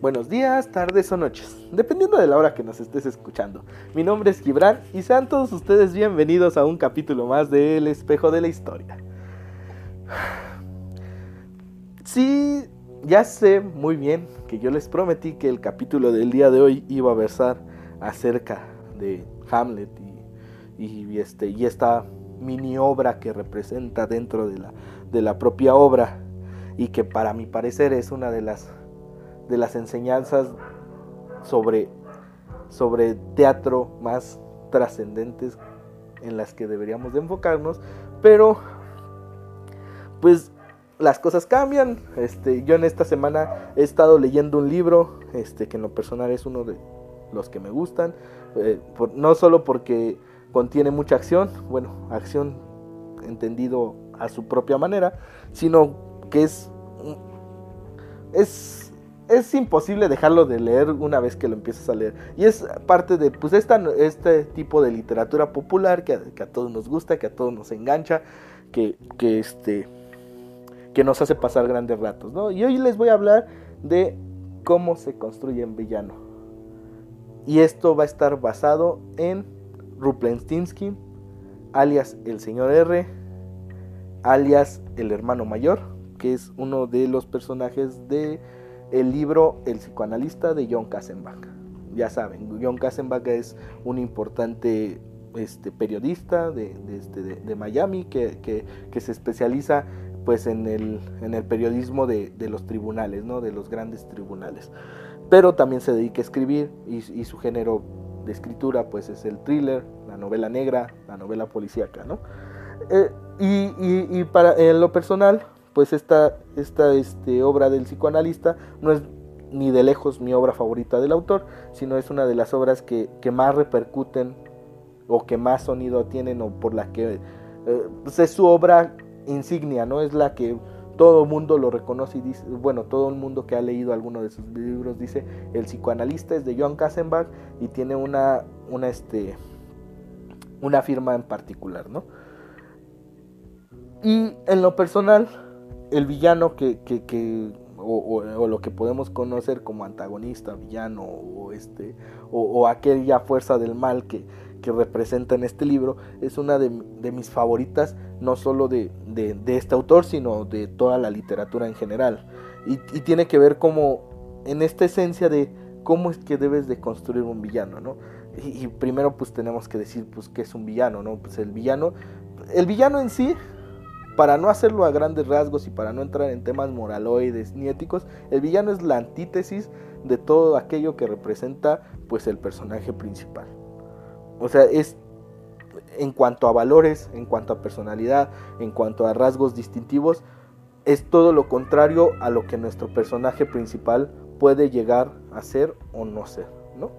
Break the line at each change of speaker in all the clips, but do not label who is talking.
buenos días, tardes o noches, dependiendo de la hora que nos estés escuchando. Mi nombre es Gibran y sean todos ustedes bienvenidos a un capítulo más de El espejo de la historia. Sí, ya sé muy bien que yo les prometí que el capítulo del día de hoy iba a versar acerca de Hamlet y, este, esta mini obra que representa dentro de la propia obra y que para mi parecer es una de las, de las enseñanzas sobre, sobre teatro más trascendentes en las que deberíamos de enfocarnos, pero pues las cosas cambian. Este, yo en esta semana he estado leyendo un libro, este, que en lo personal es uno de los que me gustan, eh, no solo porque contiene mucha acción, bueno, acción entendido a su propia manera, sino que es es es imposible dejarlo de leer una vez que lo empiezas a leer. Y es parte de pues esta, este tipo de literatura popular que, a todos nos gusta, que a todos nos engancha, que, que, este, que nos hace pasar grandes ratos. ¿no? Y hoy les voy a hablar de cómo se construye un villano. Y esto va a estar basado en Ruplenstiltskin, alias el señor R, alias el hermano mayor, que es uno de los personajes de el libro El psicoanalista de John Kassenbach. Ya saben, John Kassenbach es un importante este, periodista de, este, Miami que, se especializa pues en el, en el periodismo de, los tribunales, ¿no? de los grandes tribunales. Pero también se dedica a escribir y, su género de escritura pues es el thriller, la novela negra, la novela policíaca. ¿no? Eh, y, y, para en lo personal pues esta, esta este, obra del psicoanalista no es ni de lejos mi obra favorita del autor, sino es una de las obras que, más repercuten o que más sonido tienen o por la que eh, pues es su obra insignia, ¿no? Es la que todo el mundo lo reconoce y dice, bueno, todo el mundo que ha leído alguno de sus libros dice, el psicoanalista es de Joan Kassenbach y tiene una, una, este, una firma en particular, ¿no? Y en lo personal, el villano que, que, o, lo que podemos conocer como antagonista, villano, o, este, o, aquella fuerza del mal que, que, representa en este libro, es una de, mis favoritas, no solo de, este autor, sino de toda la literatura en general. Y, tiene que ver como en esta esencia de cómo es que debes de construir un villano, ¿no? Y, y primero pues tenemos que decir pues qué es un villano, ¿no? Pues el villano, el villano en sí para no hacerlo a grandes rasgos y para no entrar en temas moraloides ni éticos, el villano es la antítesis de todo aquello que representa pues el personaje principal. O sea, es en cuanto a valores, en cuanto a personalidad, en cuanto a rasgos distintivos, es todo lo contrario a lo que nuestro personaje principal puede llegar a ser o no ser, ¿no?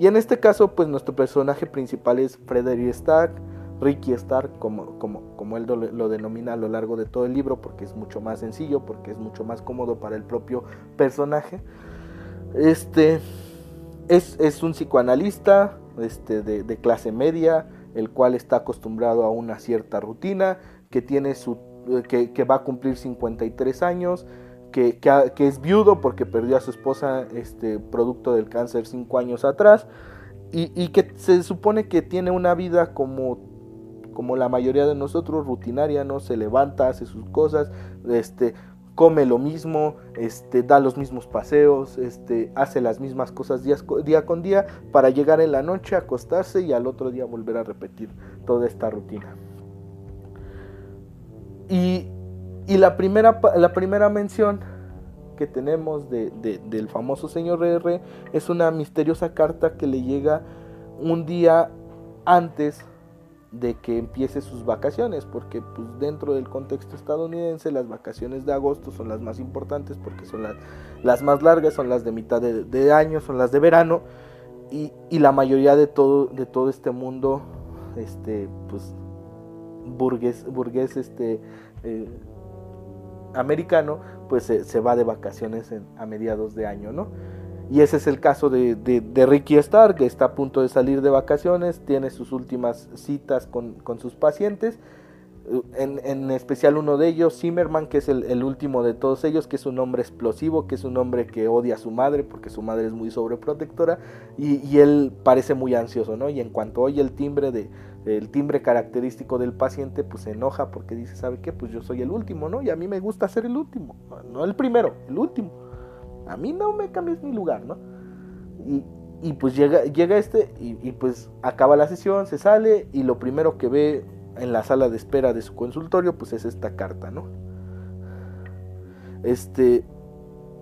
Y en este caso, pues nuestro personaje principal es Frederick Stark, Ricky Stark, como, como, como él lo, denomina a lo largo de todo el libro, porque es mucho más sencillo, porque es mucho más cómodo para el propio personaje. Este es, un psicoanalista este, de, clase media, el cual está acostumbrado a una cierta rutina, que, tiene su, que, va a cumplir 53 años, que, que, es viudo porque perdió a su esposa este, producto del cáncer 5 años atrás. Y, y, que se supone que tiene una vida como como la mayoría de nosotros, rutinaria, ¿no? Se levanta, hace sus cosas, este, come lo mismo, este, da los mismos paseos, este, hace las mismas cosas día, día con día para llegar en la noche, acostarse y al otro día volver a repetir toda esta rutina. Y, la, primera, la primera mención que tenemos de, del famoso señor R es una misteriosa carta que le llega un día antes de que empiece sus vacaciones, porque pues dentro del contexto estadounidense las vacaciones de agosto son las más importantes porque son las, las más largas, son las de mitad de, año, son las de verano y, la mayoría de todo, de todo este mundo, este, pues burgués, burgués este, eh, americano, pues se, se, va de vacaciones a mediados de año, ¿no? Y ese es el caso de, Ricky Starr, que está a punto de salir de vacaciones, tiene sus últimas citas con, sus pacientes en, especial uno de ellos, Zimmerman, que es el, último de todos ellos, que es un hombre explosivo, que es un hombre que odia a su madre porque su madre es muy sobreprotectora y, él parece muy ansioso, ¿no? Y en cuanto oye el timbre de el timbre característico del paciente, pues se enoja porque dice, ¿sabe qué? Pues yo soy el último, ¿no? Y a mí me gusta ser el último, no el primero, el último. A mí no me cambies mi lugar, ¿no? Y, pues llega, llega este y, y pues acaba la sesión, se sale y lo primero que ve en la sala de espera de su consultorio, pues es esta carta, ¿no? Este,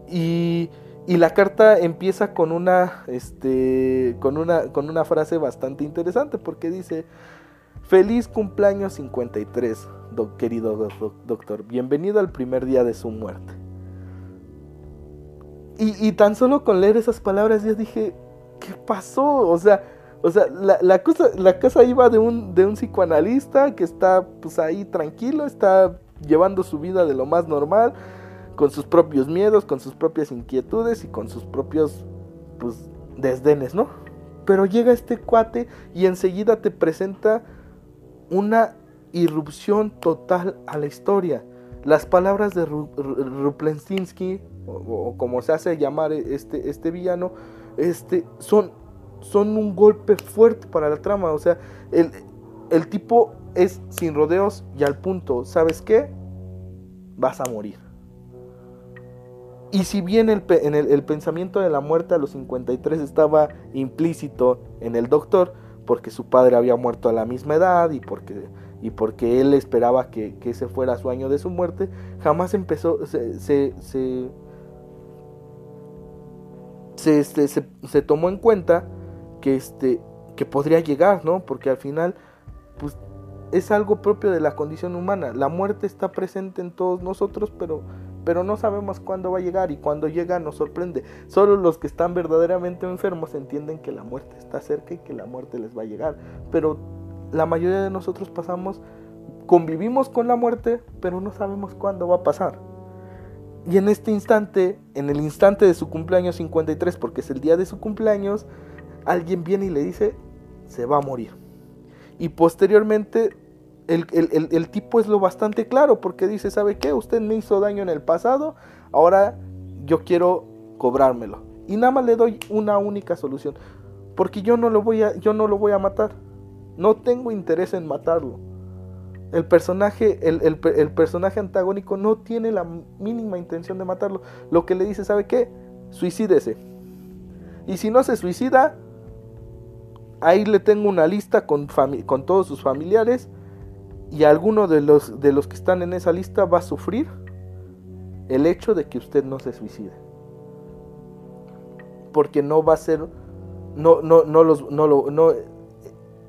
y, y la carta empieza con una, este, con una, con una frase bastante interesante, porque dice, feliz cumpleaños 53, querido doctor, bienvenido al primer día de su muerte. Y, tan solo con leer esas palabras ya dije, ¿qué pasó? O sea, o sea, la, la, cosa, la cosa iba de un, de un psicoanalista que está pues ahí tranquilo, está llevando su vida de lo más normal, con sus propios miedos, con sus propias inquietudes y con sus propios pues desdenes, ¿no? Pero llega este cuate y enseguida te presenta una irrupción total a la historia. Las palabras de Ruplensky, o, como se hace llamar este, este villano, este, son son un golpe fuerte para la trama. O sea, el, el tipo es sin rodeos y al punto. ¿Sabes qué? Vas a morir. Y si bien el, el, pensamiento de la muerte a los 53 estaba implícito en el doctor, porque su padre había muerto a la misma edad y porque, y porque él esperaba que, ese fuera su año de su muerte, jamás empezó, se, se, se, este, se tomó en cuenta que este que podría llegar, ¿no? Porque al final pues es algo propio de la condición humana. La muerte está presente en todos nosotros, pero pero no sabemos cuándo va a llegar y cuando llega nos sorprende. Solo los que están verdaderamente enfermos entienden que la muerte está cerca y que la muerte les va a llegar, pero la mayoría de nosotros pasamos convivimos con la muerte, pero no sabemos cuándo va a pasar. Y en este instante, en el instante de su cumpleaños 53, porque es el día de su cumpleaños, alguien viene y le dice, se va a morir. Y posteriormente el, tipo es lo bastante claro porque dice, ¿sabe qué? Usted me hizo daño en el pasado, ahora yo quiero cobrármelo. Y nada más le doy una única solución, porque yo no lo voy a, yo no lo voy a matar. No tengo interés en matarlo. El personaje, el, el, personaje antagónico no tiene la mínima intención de matarlo. Lo que le dice, ¿sabe qué? Suicídese. Y si no se suicida, Ahí le tengo una lista con, con todos sus familiares y alguno de los, de los que están en esa lista va a sufrir el hecho de que usted no se suicide. Porque no va a ser, no, no, no los, no lo, no,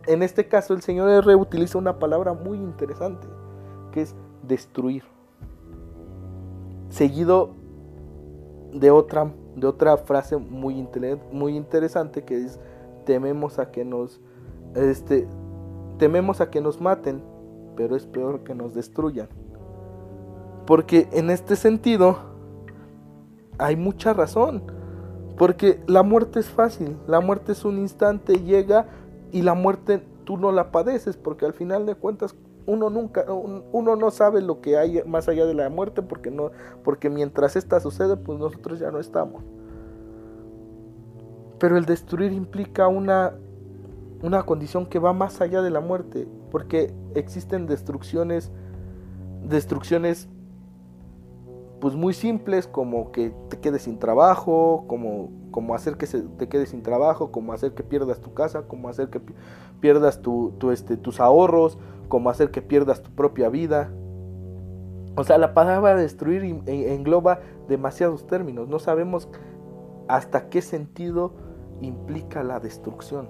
en este caso el señor R utiliza una palabra muy interesante, que es destruir. Seguido de otra, de otra frase muy, interesante que es tememos a que nos este tememos a que nos maten, pero es peor que nos destruyan. Porque en este sentido hay mucha razón. Porque la muerte es fácil, la muerte es un instante, llega y la muerte tú no la padeces, porque al final de cuentas uno nunca, uno no sabe lo que hay más allá de la muerte, porque no, porque mientras esta sucede, pues nosotros ya no estamos. Pero el destruir implica una, una condición que va más allá de la muerte, porque existen destrucciones, destrucciones pues muy simples como que te quedes sin trabajo, como, como hacer que se te quedes sin trabajo, como hacer que pierdas tu casa, como hacer que pierdas este, tus ahorros, como hacer que pierdas tu propia vida. O sea, la palabra destruir engloba demasiados términos. No sabemos hasta qué sentido implica la destrucción,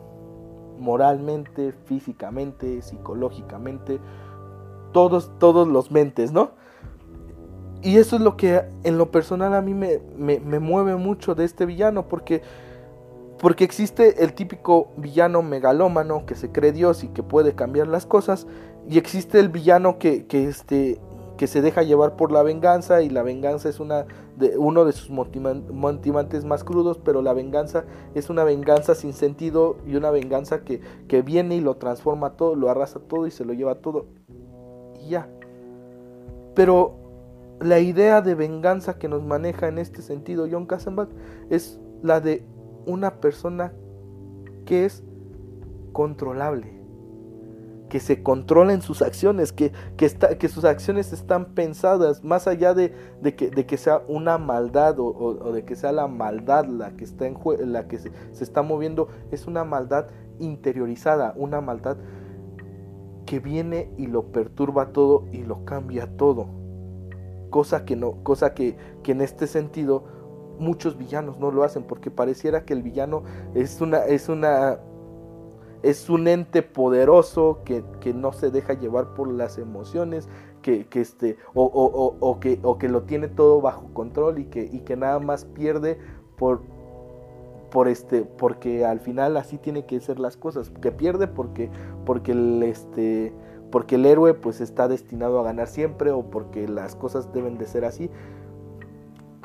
moralmente, físicamente, psicológicamente, todos, todos los mentes, ¿no? Y eso es lo que en lo personal a mí me, me, mueve mucho de este villano, porque, porque existe el típico villano megalómano que se cree Dios y que puede cambiar las cosas, y existe el villano que, que, este, que se deja llevar por la venganza y la venganza es una de, uno de sus motivantes más crudos, pero la venganza es una venganza sin sentido y una venganza que, que viene y lo transforma todo, lo arrasa todo y se lo lleva todo. y ya. Pero la idea de venganza que nos maneja en este sentido John Kassenbach es la de una persona que es controlable, que se controla en sus acciones, que, que, está, que sus acciones están pensadas más allá de, de, que, de que, sea una maldad o, de que sea la maldad la que está en la que se está moviendo, es una maldad interiorizada, una maldad que viene y lo perturba todo y lo cambia todo. Cosa que no, cosa que, que en este sentido muchos villanos no lo hacen porque pareciera que el villano es una es una es un ente poderoso que, que no se deja llevar por las emociones que, que este o, o, o, que, o que lo tiene todo bajo control y que, y que nada más pierde por por este porque al final así tiene que ser las cosas que pierde porque porque el este porque el héroe pues está destinado a ganar siempre o porque las cosas deben de ser así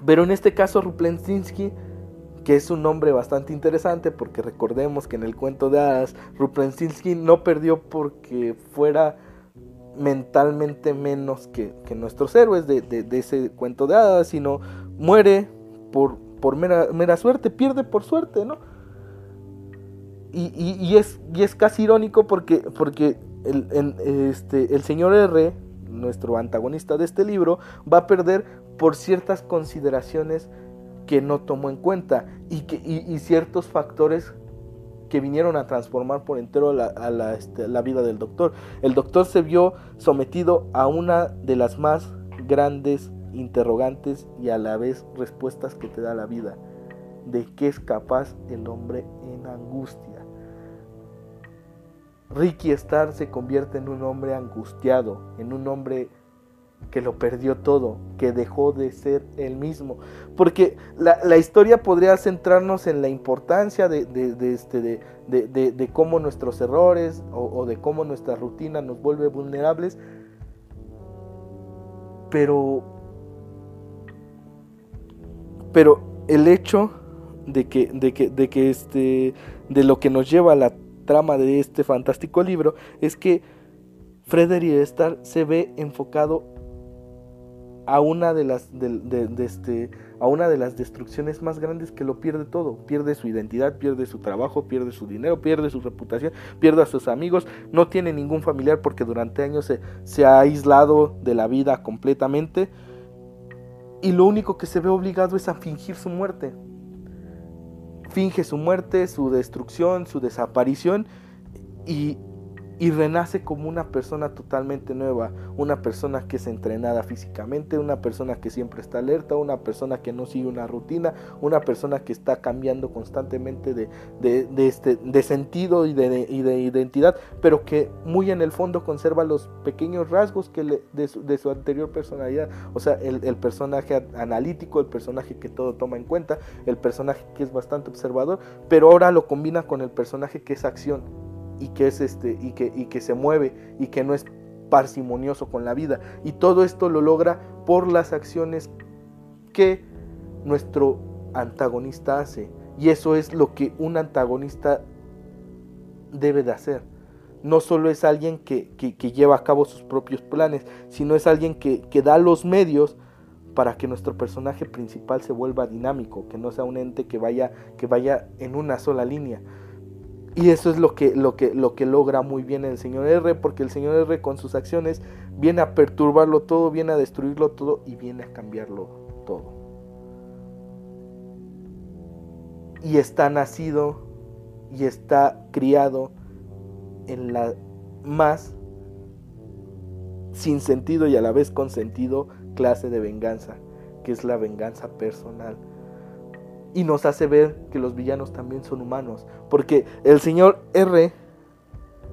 pero en este caso Ruplensinski que es un nombre bastante interesante porque recordemos que en el cuento de hadas Ruplensinski no perdió porque fuera mentalmente menos que, que nuestros héroes de, de, de, ese cuento de hadas, sino muere por, por mera, mera, suerte, pierde por suerte, ¿no? Y, y, y, es, y es casi irónico porque, porque este, el señor R, nuestro antagonista de este libro, va a perder por ciertas consideraciones que no tomó en cuenta y, que, y, ciertos factores que vinieron a transformar por entero la, este, la, vida del doctor. El doctor se vio sometido a una de las más grandes interrogantes y a la vez respuestas que te da la vida. De qué es capaz el hombre en angustia. Ricky Starr se convierte en un hombre angustiado, en un hombre que lo perdió todo, que dejó de ser el mismo. Porque la, historia podría centrarnos en la importancia de, este, de, cómo nuestros errores o, de cómo nuestra rutina nos vuelve vulnerables. Pero, pero el hecho de que, de que, que este, de lo que nos lleva a la trama de este fantástico libro es que Frederick Starr se ve enfocado a una de las de, este a una de las destrucciones más grandes que lo pierde todo, pierde su identidad, pierde su trabajo, pierde su dinero, pierde su reputación, pierde a sus amigos, no tiene ningún familiar porque durante años se, se ha aislado de la vida completamente. Y lo único que se ve obligado es a fingir su muerte. Finge su muerte, su destrucción, su desaparición y, y renace como una persona totalmente nueva, una persona que es entrenada físicamente, una persona que siempre está alerta, una persona que no sigue una rutina, una persona que está cambiando constantemente de, de, de este, de sentido y de, y de, identidad, pero que muy en el fondo conserva los pequeños rasgos que le, de, su, de, su, anterior personalidad, o sea, el, el personaje analítico, el personaje que todo toma en cuenta, el personaje que es bastante observador, pero ahora lo combina con el personaje que es acción y que es este y que, y que se mueve y que no es parsimonioso con la vida. Y todo esto lo logra por las acciones que nuestro antagonista hace. Y eso es lo que un antagonista debe de hacer. No solo es alguien que, que, lleva a cabo sus propios planes sino es alguien que, que da los medios para que nuestro personaje principal se vuelva dinámico, que no sea un ente que vaya, que vaya en una sola línea. Y eso es lo que, lo, que, lo que logra muy bien el señor R, porque el señor R con sus acciones viene a perturbarlo todo, viene a destruirlo todo y viene a cambiarlo todo. Y está nacido y está criado en la más sin sentido y a la vez con sentido clase de venganza, que es la venganza personal y nos hace ver que los villanos también son humanos. Porque el señor R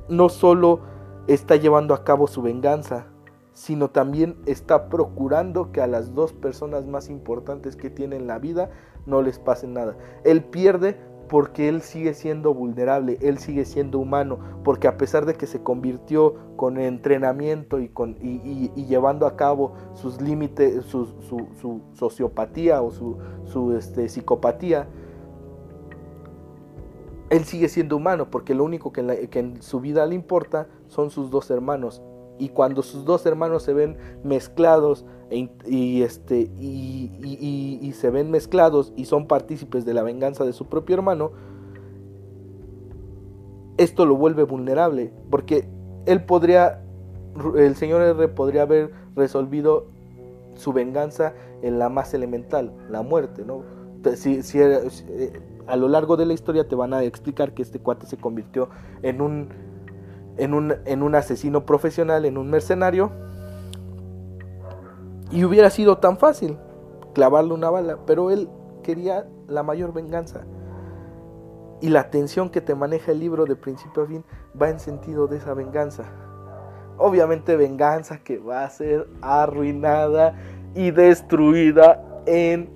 no solo está llevando a cabo su venganza, sino también está procurando que a las dos personas más importantes que tiene en la vida no les pase nada. Él pierde porque él sigue siendo vulnerable, él sigue siendo humano, porque a pesar de que se convirtió con entrenamiento y, con, y, llevando a cabo sus límites, su, sociopatía o su, este, psicopatía, él sigue siendo humano, porque lo único que en su vida le importa son sus dos hermanos, y cuando sus dos hermanos se ven mezclados e y, este, y, y, se ven mezclados y son partícipes de la venganza de su propio hermano, esto lo vuelve vulnerable, porque él podría, el señor R podría haber resolvido su venganza en la más elemental, la muerte, ¿no? Si, si, eh, a lo largo de la historia te van a explicar que este cuate se convirtió en un, en un, en un asesino profesional, en un mercenario, y hubiera sido tan fácil clavarle una bala, pero él quería la mayor venganza. Y la tensión que te maneja el libro de principio a fin va en sentido de esa venganza. Obviamente venganza que va a ser arruinada y destruida en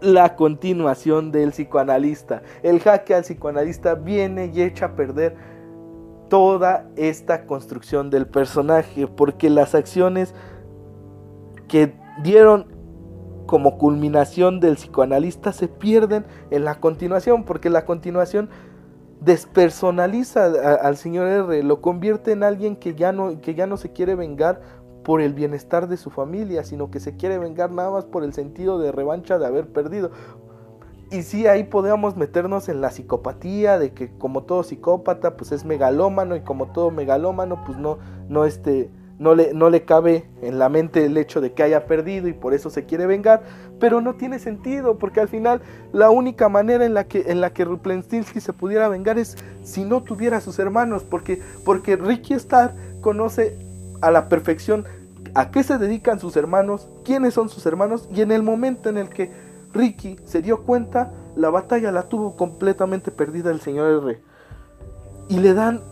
la continuación del psicoanalista. El jaque al psicoanalista viene y echa a perder toda esta construcción del personaje porque las acciones que dieron como culminación del psicoanalista se pierden en la continuación, porque la continuación despersonaliza al señor R, lo convierte en alguien que ya no, que ya no se quiere vengar por el bienestar de su familia, sino que se quiere vengar nada más por el sentido de revancha de haber perdido. Y sí, ahí podemos meternos en la psicopatía, de que como todo psicópata, pues es megalómano, y como todo megalómano, pues no, no este no le, no le cabe en la mente el hecho de que haya perdido y por eso se quiere vengar, pero no tiene sentido, porque al final la única manera en la que, en la que se pudiera vengar es si no tuviera a sus hermanos, porque, porque Ricky Starr conoce a la perfección a qué se dedican sus hermanos, quiénes son sus hermanos, y en el momento en el que Ricky se dio cuenta, la batalla la tuvo completamente perdida el señor R. Y le dan,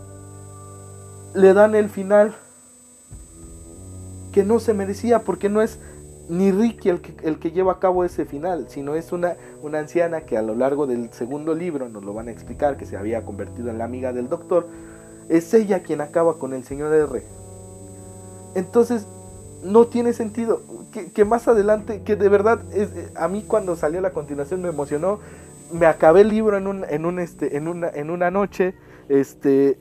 le dan el final que no se merecía porque no es ni Ricky el que, el que lleva a cabo ese final, sino es una, una anciana que a lo largo del segundo libro nos lo van a explicar, que se había convertido en la amiga del doctor, es ella quien acaba con el señor R. Entonces, no tiene sentido que, más adelante, que de verdad, es, a mí cuando salió la continuación me emocionó, me acabé el libro en, un, en, un, este, en, una, en una noche, este,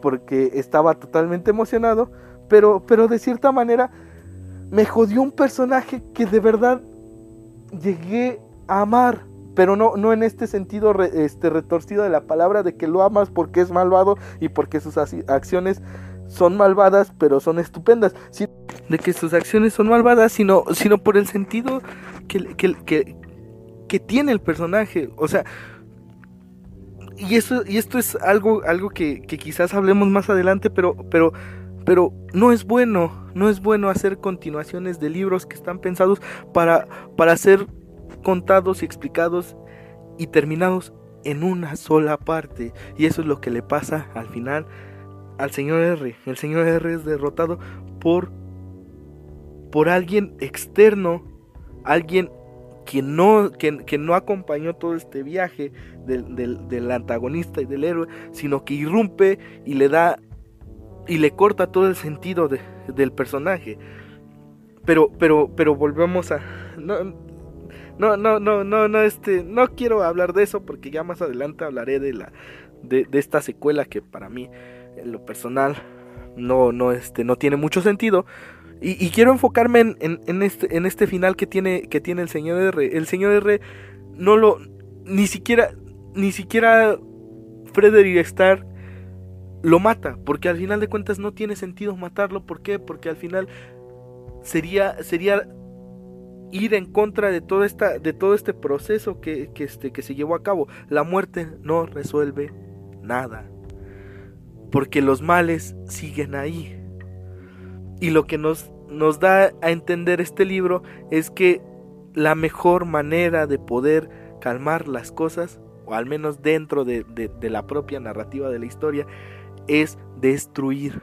porque estaba totalmente emocionado pero, pero de cierta manera me jodió un personaje que de verdad llegué a amar. Pero no, no en este sentido este, retorcido de la palabra de que lo amas porque es malvado y porque sus acciones son malvadas, pero son estupendas. de que sus acciones son malvadas, sino, sino por el sentido que, que, que, tiene el personaje. O sea, y, eso, y esto es algo, algo que, que quizás hablemos más adelante, pero, pero pero no es bueno, no es bueno hacer continuaciones de libros que están pensados para, para ser contados y explicados y terminados en una sola parte. Y eso es lo que le pasa al final al señor R. El señor R es derrotado por, por alguien externo, alguien que no, que, no acompañó todo este viaje del, del antagonista y del héroe, sino que irrumpe y le da y le corta todo el sentido del personaje. Pero, pero, pero volvemos a. No, no, no, no, no, no, este, no quiero hablar de eso porque ya más adelante hablaré de la, de, esta secuela que para mí, en lo personal, no, no, este, no tiene mucho sentido. Y, quiero enfocarme en, en, este, en este final que tiene, que tiene el señor R. El señor R no lo, ni siquiera, ni siquiera Frederick Starr lo mata, porque al final de cuentas no tiene sentido matarlo, ¿por qué? Porque al final sería sería ir en contra de todo esta de todo este proceso que, este, que se llevó a cabo. La muerte no resuelve nada. Porque los males siguen ahí. Y lo que nos, nos da a entender este libro es que la mejor manera de poder calmar las cosas, o al menos dentro de, de la propia narrativa de la historia, es destruir.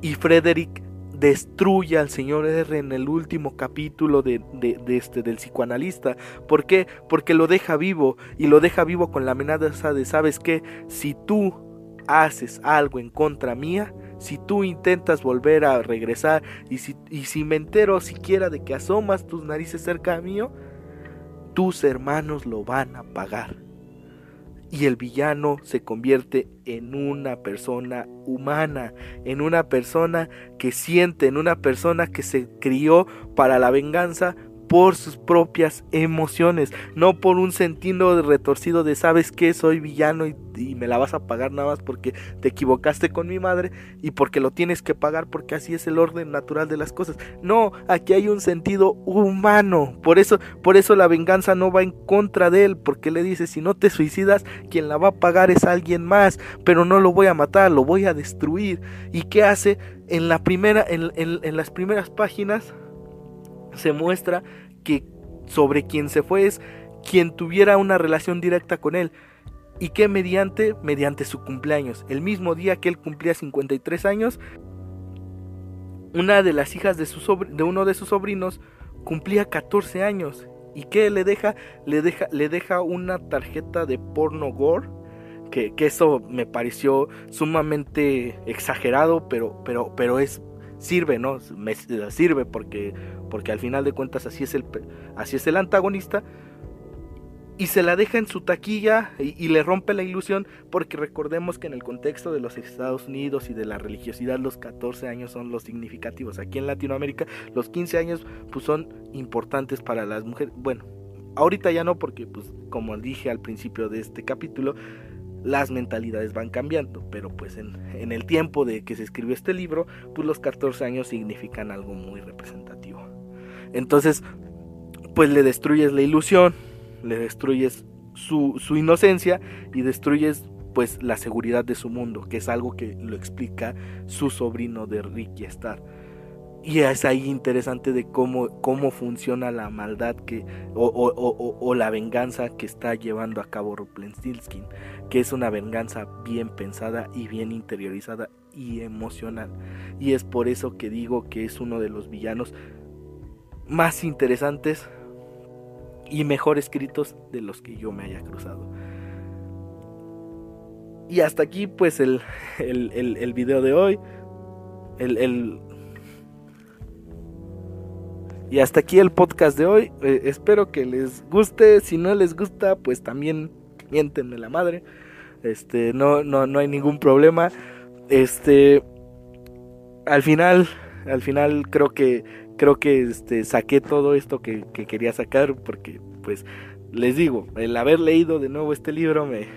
Y Frederick destruye al señor R en el último capítulo de, este, del psicoanalista. ¿Por qué? Porque lo deja vivo y lo deja vivo con la amenaza de, ¿sabes qué? Si tú haces algo en contra mía, si tú intentas volver a regresar y si, y si me entero siquiera de que asomas tus narices cerca mío, tus hermanos lo van a pagar. Y el villano se convierte en una persona humana, en una persona que siente, en una persona que se crió para la venganza, por sus propias emociones, no por un sentido retorcido de sabes que soy villano y, me la vas a pagar nada más porque te equivocaste con mi madre y porque lo tienes que pagar porque así es el orden natural de las cosas. No, aquí hay un sentido humano. Por eso, por eso la venganza no va en contra de él, porque le dice si no te suicidas, quien la va a pagar es alguien más, pero no lo voy a matar, lo voy a destruir. ¿Y qué hace? En la primera, en las primeras páginas se muestra que sobre quien se fue es quien tuviera una relación directa con él. Y que mediante, mediante su cumpleaños, el mismo día que él cumplía 53 años, una de las hijas de, su de uno de sus sobrinos cumplía 14 años. ¿Y qué le deja? Le deja, le deja una tarjeta de porno gore. Que, que, eso me pareció sumamente exagerado, pero, pero, pero es sirve, ¿no? Sirve porque, porque al final de cuentas así es el, así es el antagonista. Y se la deja en su taquilla y, le rompe la ilusión porque recordemos que en el contexto de los Estados Unidos y de la religiosidad los 14 años son los significativos. Aquí en Latinoamérica los 15 años pues son importantes para las mujeres. Bueno, ahorita ya no porque pues como dije al principio de este capítulo, las mentalidades van cambiando, pero pues en, el tiempo de que se escribió este libro, pues los 14 años significan algo muy representativo. Entonces, pues le destruyes la ilusión, le destruyes su, su inocencia y destruyes pues la seguridad de su mundo, que es algo que lo explica su sobrino de Ricky Star. Y es ahí interesante de cómo, cómo funciona la maldad que, o, la venganza que está llevando a cabo Ruplenstiltskin, que es una venganza bien pensada y bien interiorizada y emocional. Y es por eso que digo que es uno de los villanos más interesantes y mejor escritos de los que yo me haya cruzado. Y hasta aquí pues el, el, el, video de hoy. El, el, y hasta aquí el podcast de hoy. Eh, espero que les guste. Si no les gusta, pues también miéntenme la madre. Este, no, no, no hay ningún problema. Este, al final, al final creo que, creo que este, saqué todo esto que, quería sacar porque, pues, les digo, el haber leído de nuevo este libro me,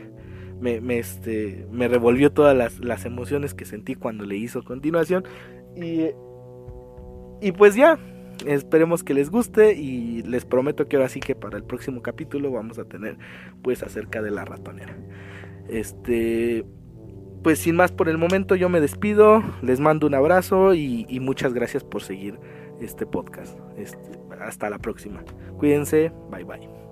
me, este, me revolvió todas las, las emociones que sentí cuando le hizo continuación. Y, y pues ya, Esperemos que les guste y les prometo que ahora sí que para el próximo capítulo vamos a tener pues acerca de la ratonera. Este, pues sin más por el momento yo me despido, les mando un abrazo y, muchas gracias por seguir este podcast. Este, hasta la próxima. Cuídense, bye bye.